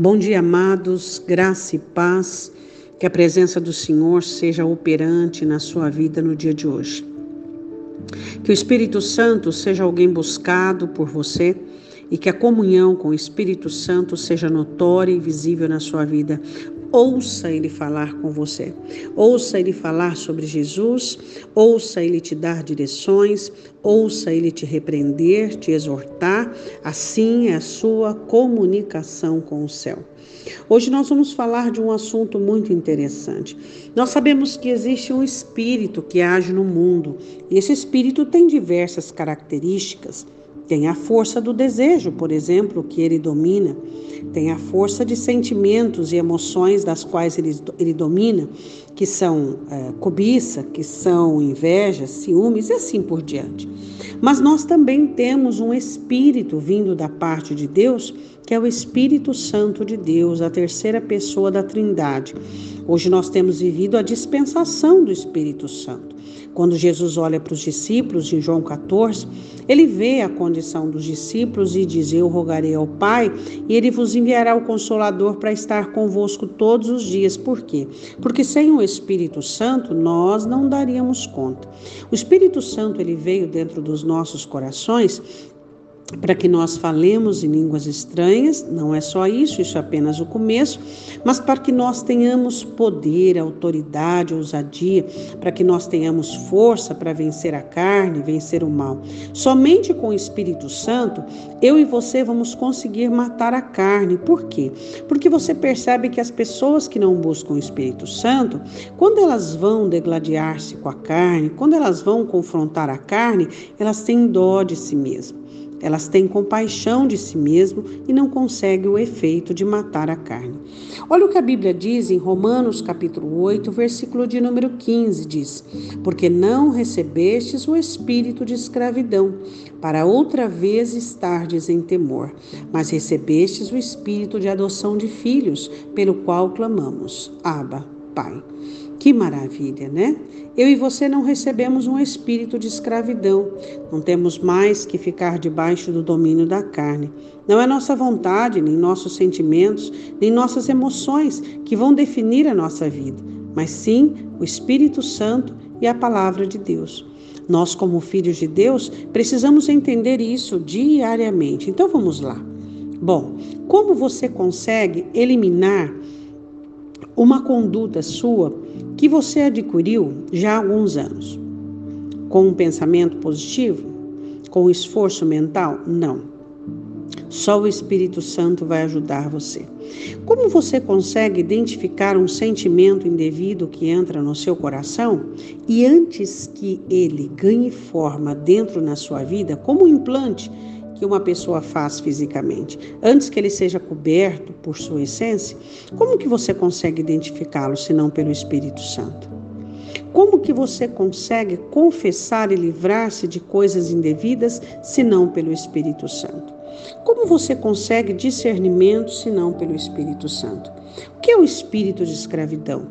Bom dia, amados, graça e paz. Que a presença do Senhor seja operante na sua vida no dia de hoje. Que o Espírito Santo seja alguém buscado por você e que a comunhão com o Espírito Santo seja notória e visível na sua vida. Ouça ele falar com você. Ouça ele falar sobre Jesus. Ouça ele te dar direções. Ouça ele te repreender, te exortar. Assim é a sua comunicação com o céu. Hoje nós vamos falar de um assunto muito interessante. Nós sabemos que existe um espírito que age no mundo. E esse espírito tem diversas características. Tem a força do desejo, por exemplo, que ele domina. Tem a força de sentimentos e emoções das quais ele, ele domina, que são é, cobiça, que são inveja, ciúmes e assim por diante. Mas nós também temos um espírito vindo da parte de Deus, que é o Espírito Santo de Deus, a terceira pessoa da Trindade. Hoje nós temos vivido a dispensação do Espírito Santo. Quando Jesus olha para os discípulos em João 14, ele vê a condição dos discípulos e diz: Eu rogarei ao Pai e ele vos enviará o Consolador para estar convosco todos os dias. Por quê? Porque sem o Espírito Santo nós não daríamos conta. O Espírito Santo ele veio dentro dos nossos corações para que nós falemos em línguas estranhas, não é só isso, isso é apenas o começo, mas para que nós tenhamos poder, autoridade, ousadia, para que nós tenhamos força para vencer a carne, vencer o mal. Somente com o Espírito Santo, eu e você vamos conseguir matar a carne. Por quê? Porque você percebe que as pessoas que não buscam o Espírito Santo, quando elas vão degladiar-se com a carne, quando elas vão confrontar a carne, elas têm dó de si mesmas. Elas têm compaixão de si mesmo e não conseguem o efeito de matar a carne. Olha o que a Bíblia diz em Romanos capítulo 8, versículo de número 15, diz: "Porque não recebestes o espírito de escravidão, para outra vez estardes em temor, mas recebestes o espírito de adoção de filhos, pelo qual clamamos: Abba, Pai." Que maravilha, né? Eu e você não recebemos um espírito de escravidão. Não temos mais que ficar debaixo do domínio da carne. Não é nossa vontade, nem nossos sentimentos, nem nossas emoções que vão definir a nossa vida, mas sim o Espírito Santo e a palavra de Deus. Nós, como filhos de Deus, precisamos entender isso diariamente. Então vamos lá. Bom, como você consegue eliminar uma conduta sua que você adquiriu já há alguns anos. Com um pensamento positivo? Com um esforço mental? Não. Só o Espírito Santo vai ajudar você. Como você consegue identificar um sentimento indevido que entra no seu coração e antes que ele ganhe forma dentro na sua vida, como um implante, que uma pessoa faz fisicamente, antes que ele seja coberto por sua essência, como que você consegue identificá-lo se não pelo Espírito Santo? Como que você consegue confessar e livrar-se de coisas indevidas se não pelo Espírito Santo? Como você consegue discernimento se não pelo Espírito Santo? O que é o espírito de escravidão?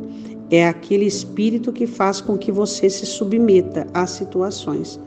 É aquele espírito que faz com que você se submeta às situações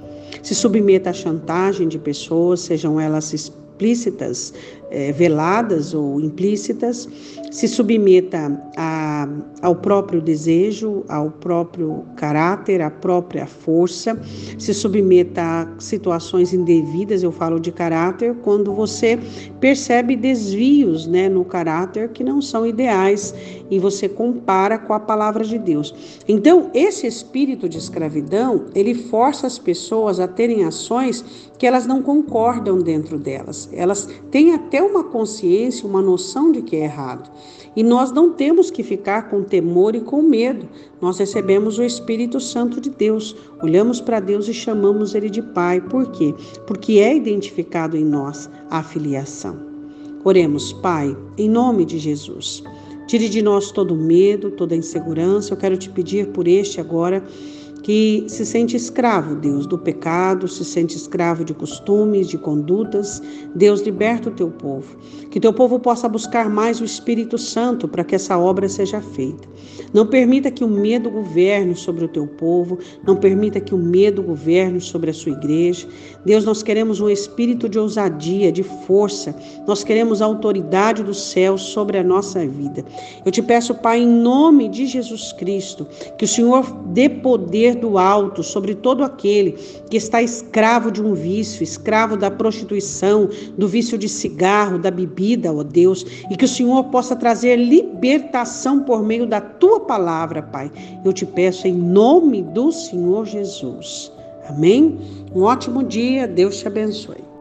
se submeta à chantagem de pessoas, sejam elas explícitas, é, veladas ou implícitas, se submeta a, ao próprio desejo, ao próprio caráter, à própria força, se submeta a situações indevidas, eu falo de caráter, quando você percebe desvios né, no caráter que não são ideais e você compara com a palavra de Deus. Então, esse espírito de escravidão, ele força as pessoas a terem ações que elas não concordam dentro delas. Elas têm até uma consciência, uma noção de que é errado. E nós não temos que ficar com temor e com medo. Nós recebemos o Espírito Santo de Deus, olhamos para Deus e chamamos Ele de Pai. Por quê? Porque é identificado em nós a filiação. Oremos, Pai, em nome de Jesus. Tire de nós todo medo, toda insegurança. Eu quero te pedir por este agora que se sente escravo, Deus, do pecado, se sente escravo de costumes, de condutas. Deus, liberta o teu povo. Que teu povo possa buscar mais o Espírito Santo para que essa obra seja feita. Não permita que o medo governe sobre o teu povo, não permita que o medo governe sobre a sua igreja. Deus, nós queremos um espírito de ousadia, de força. Nós queremos a autoridade do céu sobre a nossa vida. Eu te peço, Pai, em nome de Jesus Cristo, que o Senhor dê poder do alto sobre todo aquele que está escravo de um vício, escravo da prostituição, do vício de cigarro, da bebida, ó Deus, e que o Senhor possa trazer libertação por meio da tua palavra, Pai. Eu te peço em nome do Senhor Jesus. Amém? Um ótimo dia, Deus te abençoe.